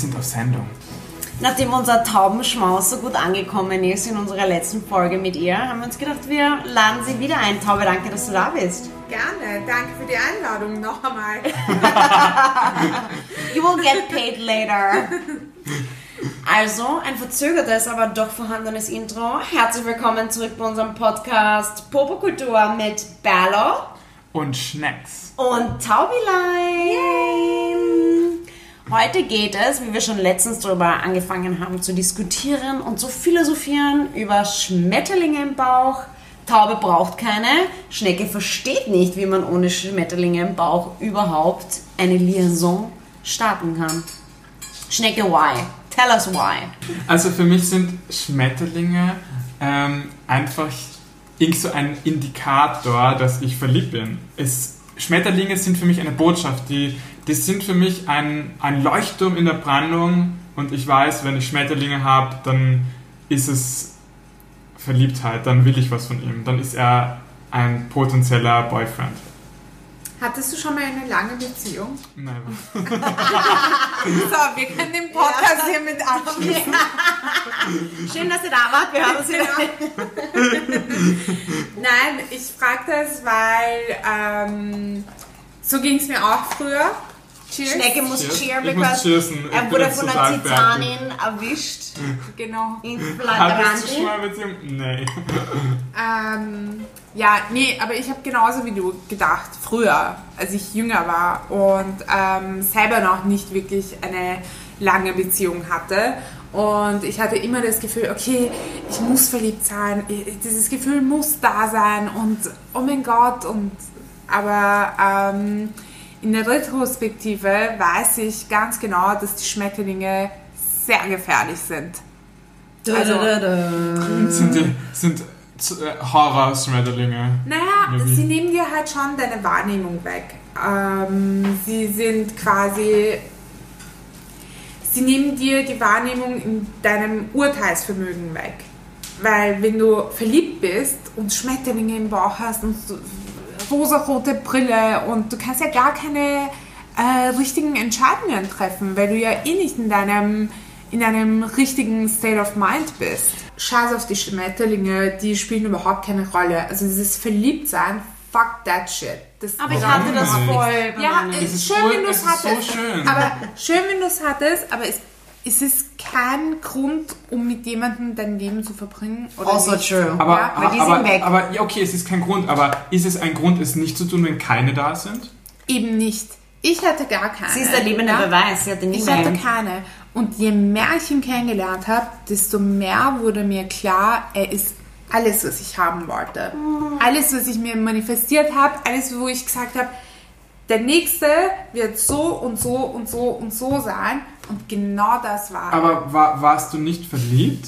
sind auf Sendung. Nachdem unser Taubenschmaus so gut angekommen ist in unserer letzten Folge mit ihr, haben wir uns gedacht, wir laden sie wieder ein. Taube, danke, dass du da bist. Gerne, danke für die Einladung noch einmal. you will get paid later. Also, ein verzögertes, aber doch vorhandenes Intro. Herzlich willkommen zurück bei unserem Podcast Popokultur mit Berlo und Schnecks und Taubilein. Heute geht es, wie wir schon letztens darüber angefangen haben zu diskutieren und zu philosophieren, über Schmetterlinge im Bauch. Taube braucht keine, Schnecke versteht nicht, wie man ohne Schmetterlinge im Bauch überhaupt eine Liaison starten kann. Schnecke, why? Tell us why. Also für mich sind Schmetterlinge ähm, einfach irgend so ein Indikator, dass ich verliebt bin. Es, Schmetterlinge sind für mich eine Botschaft, die das sind für mich ein, ein Leuchtturm in der Brandung und ich weiß, wenn ich Schmetterlinge habe, dann ist es Verliebtheit, dann will ich was von ihm, dann ist er ein potenzieller Boyfriend. Hattest du schon mal eine lange Beziehung? Nein. so, wir können den Podcast ja. hiermit abschließen. Ja. Schön, dass ihr da wart. Wir haben uns wieder. Nein, ich frage das, weil ähm, so ging es mir auch früher. Cheers. Schnecke muss Cheers. cheer, Ich because muss cheersen. Ich er wurde von einer Titanin erwischt. Genau. In Hattest du Flagranti. schon mal Beziehung? Nee. Ähm, ja, nee, aber ich habe genauso wie du gedacht, früher, als ich jünger war und ähm, selber noch nicht wirklich eine lange Beziehung hatte. Und ich hatte immer das Gefühl, okay, ich muss verliebt sein, ich- dieses Gefühl muss da sein und oh mein Gott. Und, aber ähm, in der Retrospektive weiß ich ganz genau, dass die Schmetterlinge sehr gefährlich sind. Also- Sind die sind äh, Horror-Schmetterlinge? Naja, Irgendwie. sie nehmen dir halt schon deine Wahrnehmung weg. Ähm, sie sind quasi. Sie nehmen dir die Wahrnehmung in deinem Urteilsvermögen weg. Weil, wenn du verliebt bist und Schmetterlinge im Bauch hast und rosarote Brille und du kannst ja gar keine äh, richtigen Entscheidungen treffen, weil du ja eh nicht in deinem, in einem richtigen State of Mind bist. Scheiß auf die Schmetterlinge, die spielen überhaupt keine Rolle. Also dieses Verliebtsein, fuck that shit. Das Aber ich hatte das voll. ja, schön, wenn du es es ist so hattest. schön. Aber schön, wenn du es hattest, aber es, es ist kein Grund, um mit jemandem dein Leben zu verbringen. Oder Also nicht. true. Aber, Ja, weil die aber, sind weg. aber ja, okay, es ist kein Grund, aber ist es ein Grund, es nicht zu tun, wenn keine da sind? Eben nicht. Ich hatte gar keine. Sie ist der lebende Ja? Beweis. Sie hatte Ich hatte keine. Und je mehr ich ihn kennengelernt habe, desto mehr wurde mir klar, er ist alles, was ich haben wollte. Alles, was ich mir manifestiert habe, alles, wo ich gesagt habe, der nächste wird so und so und so und so sein. Und genau das war. er. Aber war, warst du nicht verliebt?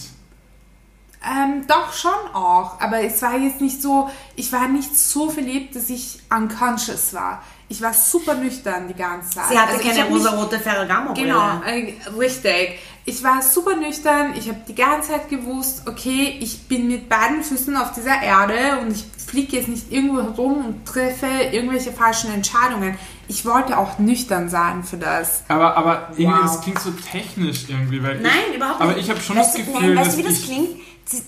Ähm, doch schon auch, aber es war jetzt nicht so, ich war nicht so verliebt, dass ich unconscious war. Ich war super nüchtern die ganze Zeit. Sie hatte Also keine rosarote Ferragamo-Brille. Genau, äh, richtig. Ich war super nüchtern, ich habe die ganze Zeit gewusst, okay, ich bin mit beiden Füßen auf dieser Erde und ich fliege jetzt nicht irgendwo herum und treffe irgendwelche falschen Entscheidungen. Ich wollte auch nüchtern sein für das. Aber, aber irgendwie, Wow. das klingt so technisch irgendwie. Weil Nein, ich, überhaupt Aber nicht. ich habe schon weißt das du, Gefühl, nein, weißt du, wie dass das ich, klingt?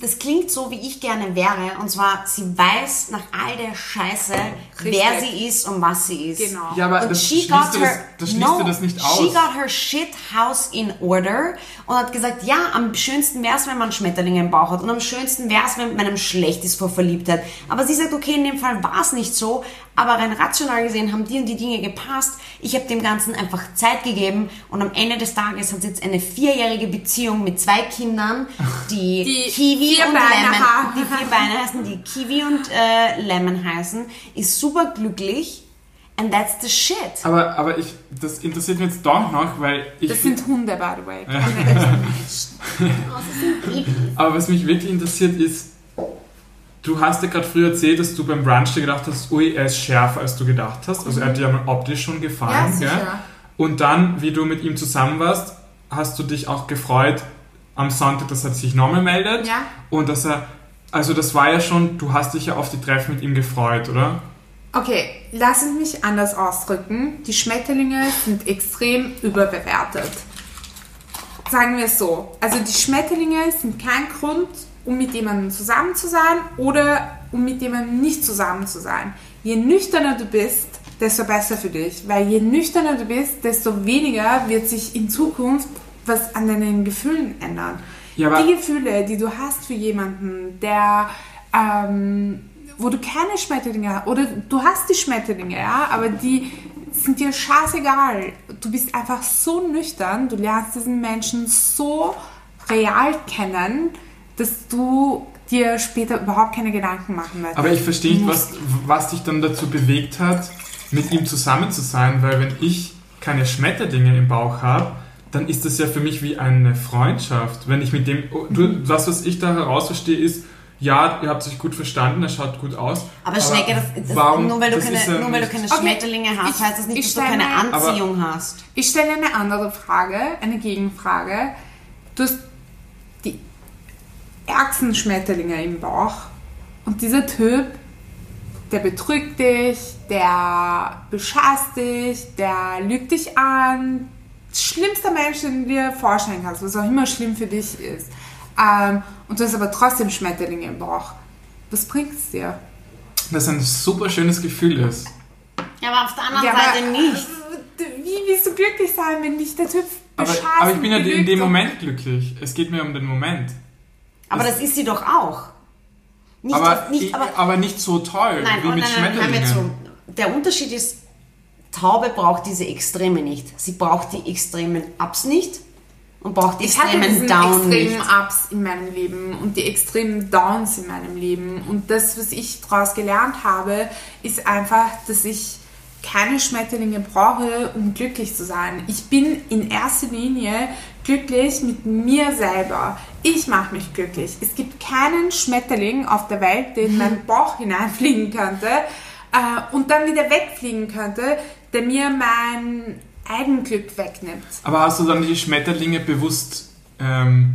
Das klingt so, wie ich gerne wäre. Und zwar, sie weiß nach all der Scheiße, wer sie ist und was sie ist. Genau. Ja, aber und das she schließt, got her, das, das schließt no, das nicht aus. She got her shit house in order und hat gesagt, ja, am schönsten wäre es, wenn man Schmetterlinge im Bauch hat und am schönsten wäre es, wenn man einem schlecht ist vor Verliebtheit. Aber sie sagt, okay, in dem Fall war es nicht so, aber rein rational gesehen haben die und die Dinge gepasst. Ich habe dem Ganzen einfach Zeit gegeben und am Ende des Tages hat sie jetzt eine vierjährige Beziehung mit zwei Kindern, die, Die Kiwi vier und Beine Lemon, haben. die vier Beine heißen, die Kiwi und äh, Lemon heißen, ist super glücklich and that's the shit. Aber, aber ich, das interessiert mich jetzt doch noch, weil ich. Das sind Hunde, by the way. aber was mich wirklich interessiert ist, du hast ja gerade früher erzählt, dass du beim Brunch dir gedacht hast, ui, er ist schärfer, als du gedacht hast. Also er hat dir ja mal optisch schon Ja, gefallen. sicher. gell? Und dann, wie du mit ihm zusammen warst, hast du dich auch gefreut am Sonntag, dass er sich nochmal meldet. Ja. Und dass er, also das war ja schon, du hast dich ja auf die Treffen mit ihm gefreut, oder? Okay, lass es mich anders ausdrücken. Die Schmetterlinge sind extrem überbewertet. sagen wir es so. Also die Schmetterlinge sind kein Grund, um mit jemandem zusammen zu sein oder um mit jemandem nicht zusammen zu sein. Je nüchterner du bist, desto besser für dich. Weil je nüchterner du bist, desto weniger wird sich in Zukunft was an deinen Gefühlen ändern. Ja, die Gefühle, die du hast für jemanden, der, ähm, wo du keine Schmetterlinge hast, oder du hast die Schmetterlinge, ja, aber die sind dir scheißegal. Du bist einfach so nüchtern, du lernst diesen Menschen so real kennen, dass du dir später überhaupt keine Gedanken machen wirst. Aber ich verstehe nicht, was, was dich dann dazu bewegt hat, mit ihm zusammen zu sein, weil wenn ich keine Schmetterlinge im Bauch habe, dann ist das ja für mich wie eine Freundschaft. Wenn ich mit dem, oh, du, das, was ich da heraus verstehe, ist, ja, ihr habt euch gut verstanden, er schaut gut aus. Aber Schnecke, das, das, warum- nur, weil du das keine, ist ja nur weil du keine Okay, Schmetterlinge hast, ich- heißt das nicht, ich dass du keine Anziehung hast. Ich stelle eine andere Frage, eine Gegenfrage. Du hast ärgsten Schmetterlinge im Bauch und dieser Typ, der betrügt dich, der bescheißt dich, der lügt dich an. Schlimmster Mensch, den du dir vorstellen kannst, was auch immer schlimm für dich ist. Ähm, und du hast aber trotzdem Schmetterlinge im Bauch. Was bringt es dir? Das ein super schönes Gefühl ist. Ja, aber auf der anderen Ja, Seite aber- nicht. Wie willst du glücklich sein, wenn dich der Typ Aber, bescheißt? aber ich bin ja in dem Moment glücklich. Es geht mir um den Moment. Aber das ist sie doch auch. Nicht, Aber, nicht, ich- aber aber nicht so toll Nein, wie oh, mit nein, nein, Schmetterlingen. zu. Der Unterschied ist, Taube braucht diese Extreme nicht. Sie braucht die extremen Ups nicht und braucht die Ich hatte extremen diesen Down extremen nicht. Ups in meinem Leben und die extremen Downs in meinem Leben. Und das, was ich daraus gelernt habe, ist einfach, dass ich keine Schmetterlinge brauche, um glücklich zu sein. Ich bin in erster Linie glücklich mit mir selber. Ich mache mich glücklich. Es gibt keinen Schmetterling auf der Welt, der in meinen Bauch hineinfliegen könnte äh, und dann wieder wegfliegen könnte, der mir mein Eigenglück wegnimmt. Aber hast du dann die Schmetterlinge bewusst ähm,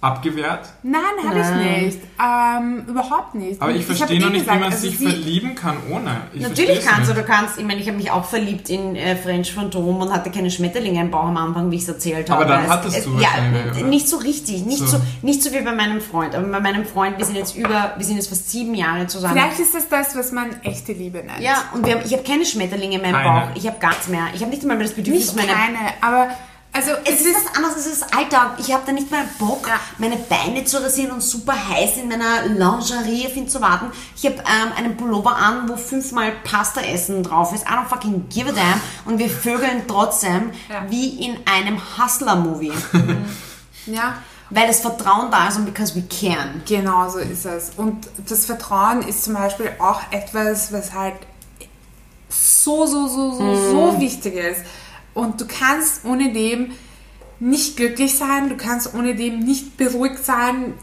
abgewehrt? Nein, habe ich nicht. Ähm, überhaupt nicht. Aber ich hab verstehe eh noch nicht, gesagt, wie man also sich verlieben kann ohne. Ich Natürlich kannst du, nicht. du kannst, ich meine, ich habe mich auch verliebt in äh, French Phantom und hatte keine Schmetterlinge im Bauch am Anfang, wie ich es erzählt habe. Aber dann Es- hattest es, du Ja, wahrscheinlich, oder? nicht so richtig, nicht so. So. nicht so wie bei meinem Freund. Aber bei meinem Freund, wir sind jetzt über, wir sind jetzt fast sieben Jahre zusammen. Vielleicht ist das das, was man echte Liebe nennt. ja, und wir haben, ich habe keine Schmetterlinge in meinem Keine. Bauch. Ich habe gar nichts mehr. Ich habe nicht einmal das Bedürfnis, Nicht meine keine, aber also Es ist was anderes, es ist Alltag. Ich habe da nicht mehr Bock, Ja. meine Beine zu rasieren und super heiß in meiner Lingerie auf ihn zu warten. Ich habe ähm, einen Pullover an, wo fünfmal Pasta essen drauf ist. I don't fucking give a damn. Und wir vögeln trotzdem Ja. wie in einem Hustler-Movie. ja, weil das Vertrauen da ist und because we can. genau so ist es. Und das Vertrauen ist zum Beispiel auch etwas, was halt so, so, so, so, so wichtig ist. Und du kannst ohne dem nicht glücklich sein, du kannst ohne dem nicht beruhigt sein.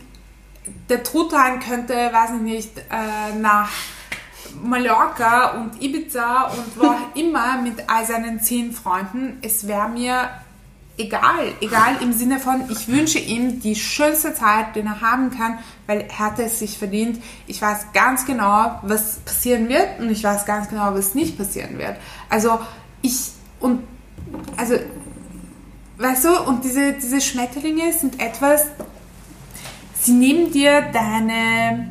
Der Truthahn könnte, weiß ich nicht, äh, nach Mallorca und Ibiza und wo auch immer mit all seinen zehn Freunden. Es wäre mir egal, egal im Sinne von, ich wünsche ihm die schönste Zeit, den er haben kann, weil er hat es sich verdient. Ich weiß ganz genau, was passieren wird und ich weiß ganz genau, was nicht passieren wird. Also ich und also weißt du, und diese, diese Schmetterlinge sind etwas, sie nehmen dir deine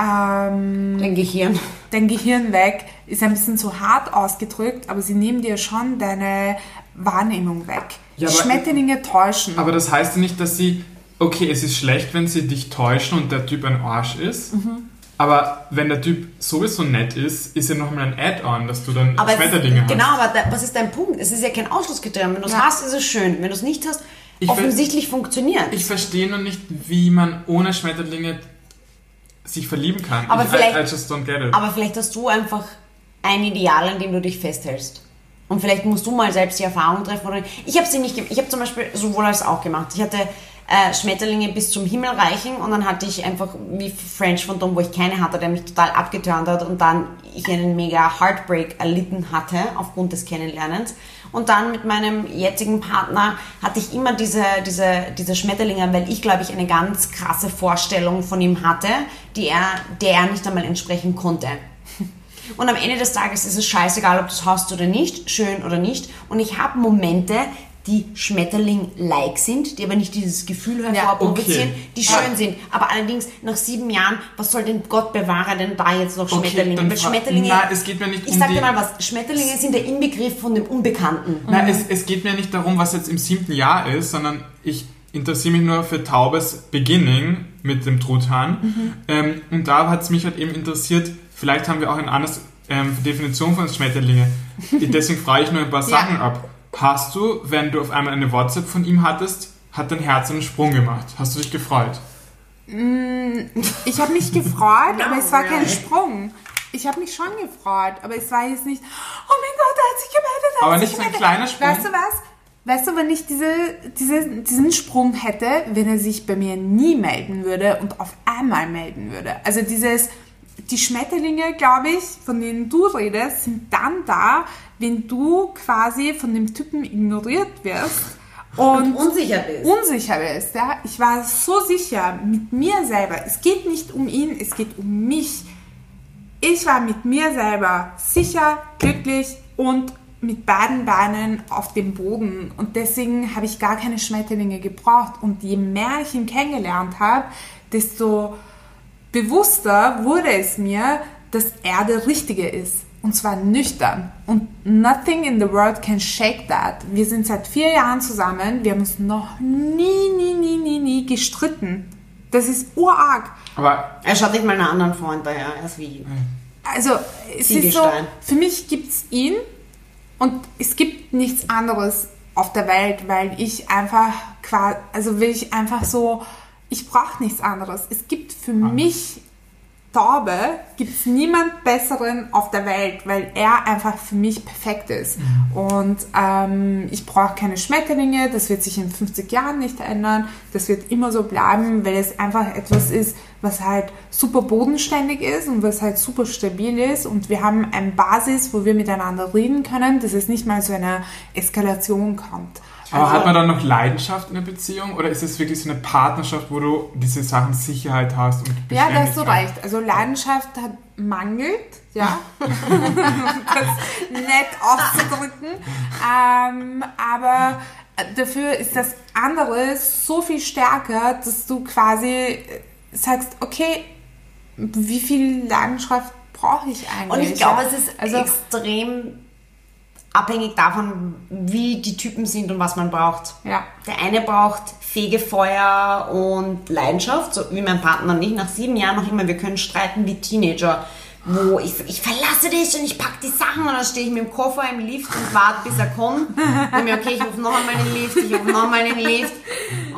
ähm, Dein Gehirn. dein Gehirn weg, ist ein bisschen zu hart ausgedrückt, aber sie nehmen dir schon deine Wahrnehmung weg. Ja, aber- Schmetterlinge täuschen. Aber das heißt ja nicht, dass sie. Okay, es ist schlecht, wenn sie dich täuschen und der Typ ein Arsch ist. Mhm. Aber wenn der Typ sowieso nett ist, ist ja nochmal ein Add-on, dass du dann Aber es- Schmetterlinge hast. Genau, aber da, was ist dein Punkt? Es ist ja kein Ausschlusskriterium. Wenn du es Ja. hast, ist es schön. Wenn du es nicht hast, Ich offensichtlich funktioniert. Ich verstehe noch nicht, wie man ohne Schmetterlinge sich verlieben kann. Aber ich, vielleicht- I, I just don't get it. Aber vielleicht hast du einfach ein Ideal, an dem du dich festhältst. Und vielleicht musst du mal selbst die Erfahrung treffen. Oder ich habe sie nicht gemacht. Ich habe zum Beispiel sowohl als auch gemacht. Ich hatte äh, Schmetterlinge bis zum Himmel reichen und dann hatte ich einfach wie French Phantom, wo ich keine hatte, der mich total abgeturnt hat und dann ich einen mega Heartbreak erlitten hatte aufgrund des Kennenlernens. Und dann mit meinem jetzigen Partner hatte ich immer diese, diese, diese Schmetterlinge, weil ich, glaube ich, eine ganz krasse Vorstellung von ihm hatte, die er, der er nicht einmal entsprechen konnte. Und am Ende des Tages ist es scheißegal, ob du es hast oder nicht, schön oder nicht. Und ich habe Momente, die Schmetterling-like sind, die aber nicht dieses Gefühl hervorprovozieren, okay. die schön sind. Aber allerdings nach sieben Jahren, was soll denn Gott bewahre denn da jetzt noch Okay, Schmetterlinge? Weil fra- Schmetterlinge, Nein, es geht mir nicht ich um sag dir mal was, Schmetterlinge sind der Inbegriff von dem Unbekannten. Nein, es, es geht mir nicht darum, was jetzt im siebten Jahr ist, sondern ich interessiere mich nur für Taubes Beginning mit dem Truthahn. Ähm, und da hat es mich halt eben interessiert, vielleicht haben wir auch eine andere ähm, Definition von Schmetterlinge. Deswegen frage ich nur ein paar Ja. Sachen ab. Hast du, wenn du auf einmal eine WhatsApp von ihm hattest, hat dein Herz einen Sprung gemacht? Hast du dich gefreut? Ich habe mich gefreut, aber es war kein. Sprung. Ich habe mich schon gefreut, aber es war jetzt nicht, oh mein Gott, er hat sich gemeldet. er hat Aber nicht so ein kleiner Sprung. Weißt du was? Weißt du, wenn ich diese, diese, diesen Sprung hätte, wenn er sich bei mir nie melden würde und auf einmal melden würde. Also dieses, die Schmetterlinge, glaube ich, von denen du redest, sind dann da, wenn du quasi von dem Typen ignoriert wirst und Unsicher bist. unsicher bist. Ja? Ich war so sicher mit mir selber. Es geht nicht um ihn, es geht um mich. Ich war mit mir selber sicher, glücklich und mit beiden Beinen auf dem Boden. Und deswegen habe ich gar keine Schmetterlinge gebraucht. Und je mehr ich ihn kennengelernt habe, desto bewusster wurde es mir, dass er der Richtige ist. Und zwar nüchtern. Und nothing in the world can shake that. Wir sind seit vier Jahren zusammen. Wir haben uns noch nie, nie, nie, nie, nie gestritten. Das ist urarg. Aber Er schaut nicht mal einen anderen Freund daher, er ist wie... Also, es ist so, für mich gibt's ihn und es gibt nichts anderes auf der Welt, weil ich einfach quasi, also will ich einfach so, ich brauche nichts anderes. Es gibt für mich Taube, gibt's niemand besseren auf der Welt, weil er einfach für mich perfekt ist. Und ähm, ich brauche keine Schmetterlinge, das wird sich in 50 Jahren nicht ändern, das wird immer so bleiben, weil es einfach etwas ist, was halt super bodenständig ist und was halt super stabil ist und wir haben eine Basis, wo wir miteinander reden können, dass es nicht mal zu einer Eskalation kommt. Aber Also- hat man dann noch Leidenschaft in der Beziehung oder ist es wirklich so eine Partnerschaft, wo du diese Sachen Sicherheit hast und Ja, da hast du recht. Also Leidenschaft hat mangelt, ja. das nett auszudrücken. Ähm, aber dafür ist das andere so viel stärker, dass du quasi sagst, okay, wie viel Leidenschaft brauche ich eigentlich? Und ich glaube, es ist also, extrem abhängig davon, wie die Typen sind und was man braucht. ja. Der eine braucht Fegefeuer und Leidenschaft, so wie mein Partner und ich. Nach sieben Jahren noch immer, wir können streiten wie Teenager. Wo ich, ich verlasse dich und ich pack die Sachen und dann stehe ich mit dem Koffer im Lift und warte, bis er kommt. Und mir, okay, ich rufe noch einmal den Lift, ich rufe noch einmal den Lift.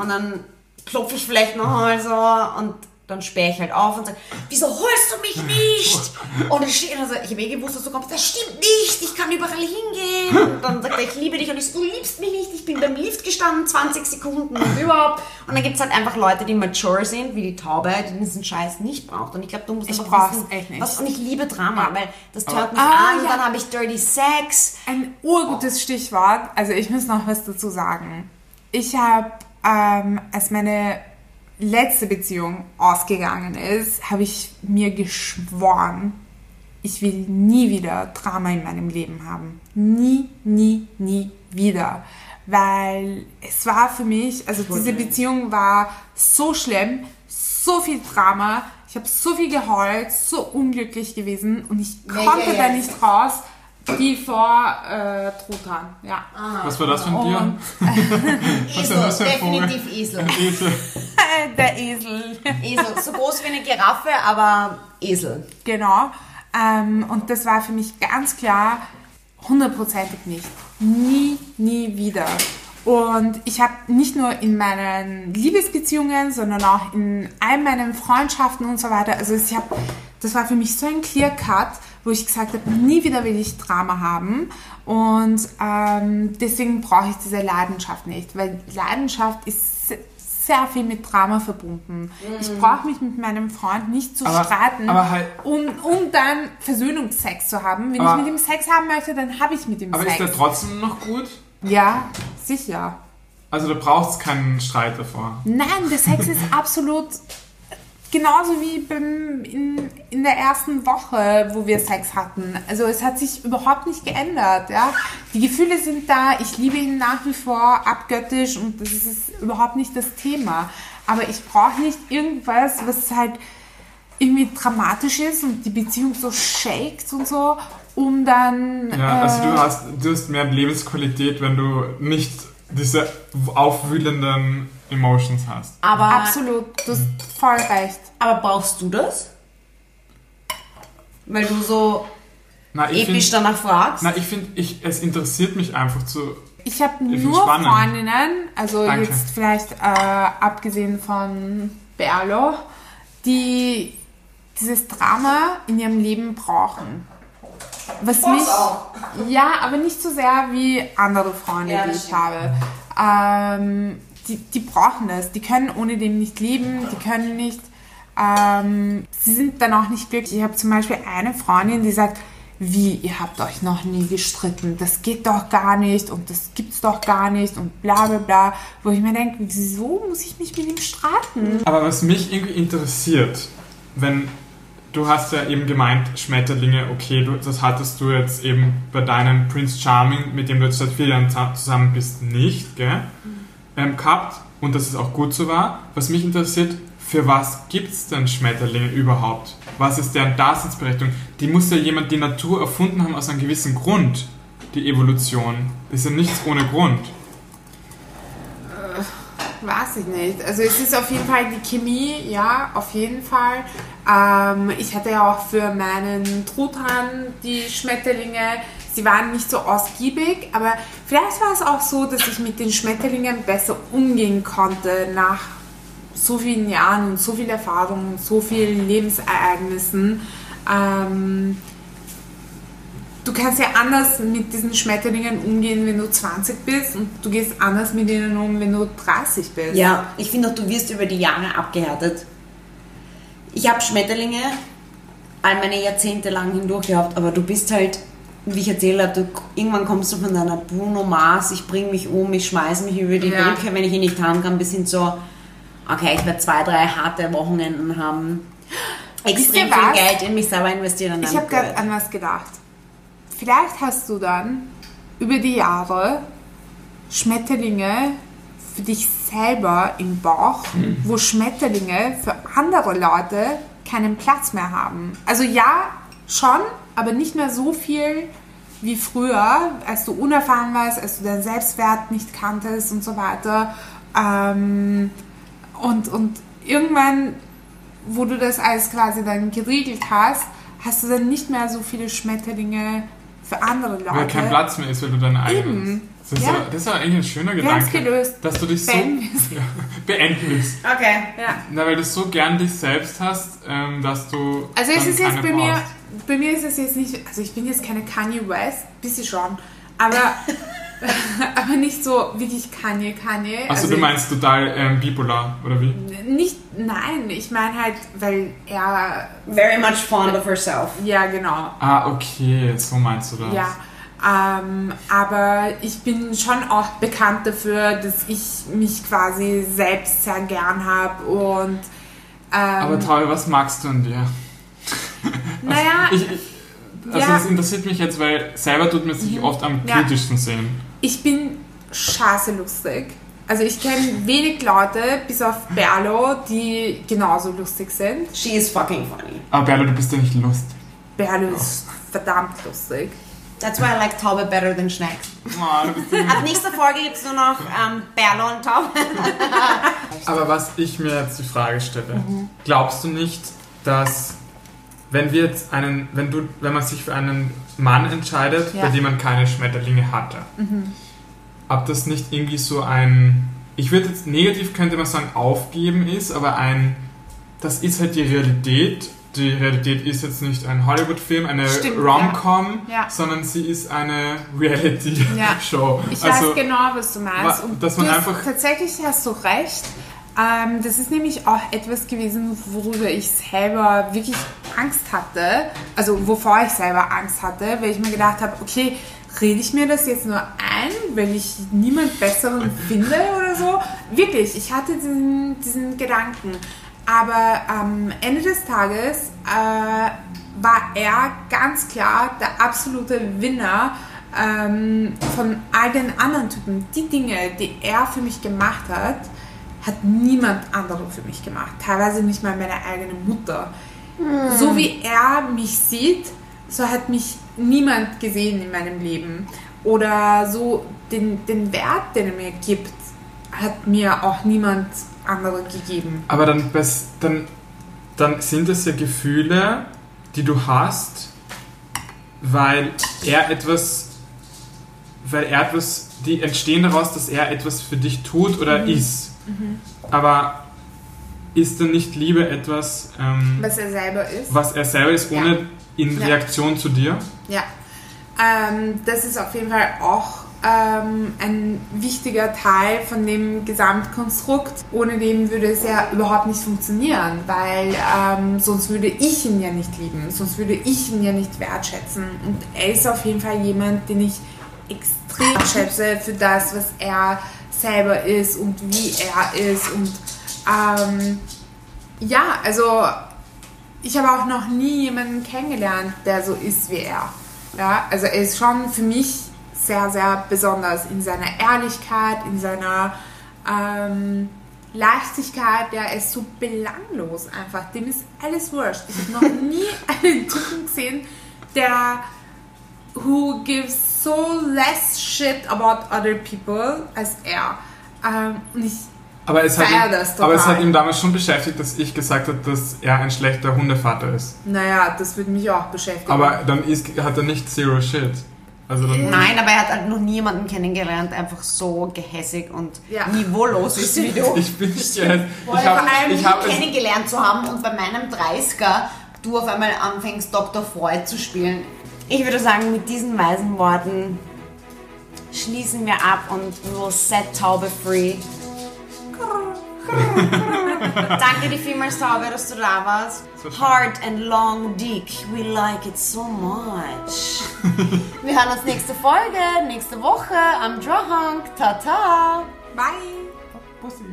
Und dann klopfe ich vielleicht noch einmal so und dann sperre ich halt auf und sage, wieso holst du mich nicht? Und ich stehe also, ich habe eh gewusst, dass du kommst. Das stimmt nicht, ich kann überall hingehen. Und dann sagt er, ich liebe dich. Und ich so, du liebst mich nicht, ich bin beim Lift gestanden, 20 Sekunden und überhaupt. Und dann gibt es halt einfach Leute, die mature sind, wie die Taube, die diesen Scheiß nicht braucht. Und ich glaube, du musst Ich einfach wissen, echt nicht. Was, und ich liebe Drama, weil das hört mich Ah, an, ja. dann habe ich Dirty Sex. Ein urgutes Stichwort. Also ich muss noch was dazu sagen. Ich habe, ähm, als meine letzte Beziehung ausgegangen ist, habe ich mir geschworen, ich will nie wieder Drama in meinem Leben haben. Nie, nie, nie wieder. Weil es war für mich, also diese Beziehung war so schlimm, so viel Drama. Ich habe so viel geheult, so unglücklich gewesen und ich konnte da jetzt? nicht raus. Die vor äh, Truthahn, ja. Was war das für ein das für ein Vogel? definitiv Esel. Esel. der Esel. Esel, so groß wie eine Giraffe, aber Esel. Genau. Ähm, und das war für mich ganz klar, hundertprozentig nicht. Nie, nie wieder. Und ich habe nicht nur in meinen Liebesbeziehungen, sondern auch in all meinen Freundschaften und so weiter, also ich habe, das war für mich so ein Clear Cut, wo ich gesagt habe, nie wieder will ich Drama haben. Und ähm, deswegen brauche ich diese Leidenschaft nicht, weil Leidenschaft ist sehr viel mit Drama verbunden. Ich brauche mich mit meinem Freund nicht zu Aber- streiten, aber halt- um, um dann Versöhnungsex zu haben. Wenn Aber- ich mit ihm Sex haben möchte, dann habe ich mit ihm Aber ist Sex. der trotzdem noch gut? ja, sicher. Also du brauchst keinen Streit davor. Nein, der Sex ist absolut genauso wie beim, in, in der ersten Woche, wo wir Sex hatten. Also es hat sich überhaupt nicht geändert. Ja? Die Gefühle sind da, ich liebe ihn nach wie vor abgöttisch und das ist überhaupt nicht das Thema. Aber ich brauche nicht irgendwas, was halt irgendwie dramatisch ist und die Beziehung so shakes und so, um dann... Ja, also äh, du hast, du hast mehr Lebensqualität, wenn du nicht diese aufwühlenden Emotions hast. Aber, Absolut, du hast voll recht. aber brauchst du das? Weil du so Na, ich episch find, danach fragst? na, ich finde, ich, es interessiert mich einfach zu. Ich habe nur spannend. Freundinnen, also Danke. jetzt vielleicht äh, abgesehen von Berlo, die dieses Drama in ihrem Leben brauchen. Was mich, ja, aber nicht so sehr wie andere Freunde, Ja, die ich stimmt. habe. Ähm, die, die brauchen das. Die können ohne dem nicht leben. Die können nicht. Ähm, sie sind dann auch nicht glücklich. Ich habe zum Beispiel eine Freundin, die sagt, wie, ihr habt euch noch nie gestritten, das geht doch gar nicht und das gibt's doch gar nicht und bla bla bla. Wo ich mir denke, wieso muss ich mich mit ihm streiten? Aber was mich irgendwie interessiert, wenn du hast ja eben gemeint, Schmetterlinge, okay, du, das hattest du jetzt eben bei deinem Prince Charming, mit dem du jetzt seit vier Jahren zusammen bist, nicht, gell? Ähm, gehabt und dass es auch gut so war. Was mich interessiert, für was gibt es denn Schmetterlinge überhaupt? Was ist deren Daseinsberechtigung? Die muss ja jemand die Natur erfunden haben aus einem gewissen Grund, die Evolution. Das ist ja nichts ohne Grund. Weiß ich nicht. Also es ist auf jeden Fall die Chemie, ja, auf jeden Fall. Ähm, ich hatte ja auch für meinen Truthahn die Schmetterlinge. Sie waren nicht so ausgiebig, aber vielleicht war es auch so, dass ich mit den Schmetterlingen besser umgehen konnte nach so vielen Jahren und so viel Erfahrung und so vielen Lebensereignissen. Ähm, du kannst ja anders mit diesen Schmetterlingen umgehen, wenn du 20 bist und du gehst anders mit ihnen um, wenn du 30 bist. Ja, ich finde auch, du wirst über die Jahre abgehärtet. Ich habe Schmetterlinge all meine Jahrzehnte lang hindurch gehabt, aber du bist halt, wie ich erzählt habe, du, irgendwann kommst du von deiner Bruno Mars, ich bringe mich um, ich schmeiße mich über die Ja. Brücke, wenn ich ihn nicht haben kann, bis hin so, okay, ich werde zwei, drei harte Wochenenden haben, extrem viel? Geld in mich selber investieren. und Ich habe gerade an was gedacht. Vielleicht hast du dann über die Jahre Schmetterlinge für dich selber im Bauch, wo Schmetterlinge für andere Leute keinen Platz mehr haben. Also ja, schon, aber nicht mehr so viel wie früher, als du unerfahren warst, als du deinen Selbstwert nicht kanntest und so weiter. Ähm, und, und irgendwann, wo du das alles quasi dann geriegelt hast, hast du dann nicht mehr so viele Schmetterlinge für andere Leute. Weil kein Platz mehr ist, weil du deine eigene Eben. Das ist, Ja. das ist eigentlich ein schöner Gedanke. gelöst. Dass du dich so. Beenden Ja, beenden willst. Okay. Ja. Na, weil du so gern dich selbst hast, ähm, dass du. Also es ist jetzt bei mir, bei mir ist es jetzt nicht, also ich bin jetzt keine Kanye West, bisschen schon, aber, aber nicht so wirklich Kanye, Kanye. Also, du meinst total ähm, bipolar, oder wie? Nicht, nein, ich meine halt, weil er, Very much fond of herself. ja genau, Ah, okay, so meinst du das. ja. Ähm, aber ich bin schon auch bekannt dafür, dass ich mich quasi selbst sehr gern habe und ähm, Aber Taui, was magst du an dir? naja, Ich, ich, also Ja. Mhm. das interessiert mich jetzt, weil selber tut man sich oft am Ja. kritischsten sehen. Ich bin scheiße lustig. Also ich kenne wenig Leute, bis auf Berlo, die genauso lustig sind. She is fucking funny. Aber Berlo, du bist ja nicht lustig. Berlo ist verdammt lustig. That's why I like Taube better than. Oh, ja Ab nächster Folge gibt es nur noch ähm, Berlo und Taube. Aber was ich mir jetzt die Frage stelle, Mhm. glaubst du nicht, dass wenn wir jetzt einen, wenn du, wenn man sich für einen Mann entscheidet, Ja. bei dem man keine Schmetterlinge hatte, ob das nicht irgendwie so ein, ich würde jetzt negativ könnte man sagen aufgeben ist, aber ein, das ist halt die Realität. Die Realität ist jetzt nicht ein Hollywood-Film, eine Rom-Com, ja. Ja. sondern sie ist eine Reality-Show. Ich also, weiß genau, was du meinst. Und dass man du hast, einfach- tatsächlich hast du recht. Ähm, das ist nämlich auch etwas gewesen, worüber ich selber wirklich Angst hatte. Also wovor ich selber Angst hatte, weil ich mir gedacht habe, okay, rede ich mir das jetzt nur ein, weil ich niemand Besseren finde oder so? Wirklich, ich hatte diesen, diesen Gedanken. Aber am Ende des Tages äh, war er ganz klar der absolute Winner ähm, von all den anderen Typen. Die Dinge, die er für mich gemacht hat, hat niemand anderer für mich gemacht. Teilweise nicht mal meine eigene Mutter. So wie er mich sieht, so hat mich niemand gesehen in meinem Leben. Oder so den, den Wert, den er mir gibt, hat mir auch niemand anderer gegeben. Aber dann, dann, dann sind es ja Gefühle, die du hast, weil er etwas, weil er etwas, die entstehen daraus, dass er etwas für dich tut oder ist. Aber ist dann nicht Liebe etwas, ähm, Was er selber ist. was er selber ist, ohne Ja. in Ja. Reaktion zu dir? Ja, ähm, das ist auf jeden Fall auch ähm, ein wichtiger Teil von dem Gesamtkonstrukt. Ohne dem würde es ja überhaupt nicht funktionieren, weil ähm, sonst würde ich ihn ja nicht lieben, sonst würde ich ihn ja nicht wertschätzen. Und er ist auf jeden Fall jemand, den ich extrem schätze für das, was er selber ist und wie er ist. Und ähm, ja, also ich habe auch noch nie jemanden kennengelernt, der so ist wie er. Ja, also er ist schon für mich sehr, sehr besonders in seiner Ehrlichkeit, in seiner ähm, Leichtigkeit. Der ist so belanglos einfach. Dem ist alles wurscht. Ich habe noch nie einen Typen gesehen, der who gives so less shit about other people als er. Ähm, und ich Aber es, hat ihn, das aber es hat ihn damals schon beschäftigt, dass ich gesagt habe, dass er ein schlechter Hundevater ist. Naja, das würde mich auch beschäftigen. Aber dann ist, hat er nicht Zero Shit. Also dann, Nein, aber er hat halt noch nie jemanden kennengelernt, einfach so gehässig und Ja. niveaulos ist wie du. ich bin nicht. Vor Ich habe allem ich nie hab es kennengelernt zu haben und bei meinem 30er du auf einmal anfängst, Dr. Freud zu spielen. Ich würde sagen, mit diesen weisen Worten schließen wir ab und we'll set Taube free. Danke dir vielmals, Taube, dass du da warst. So schön. Hard and long dick, we like it so much. wir hören uns nächste Folge, nächste Woche am Drawhunk. Tata! Bye! Pussy.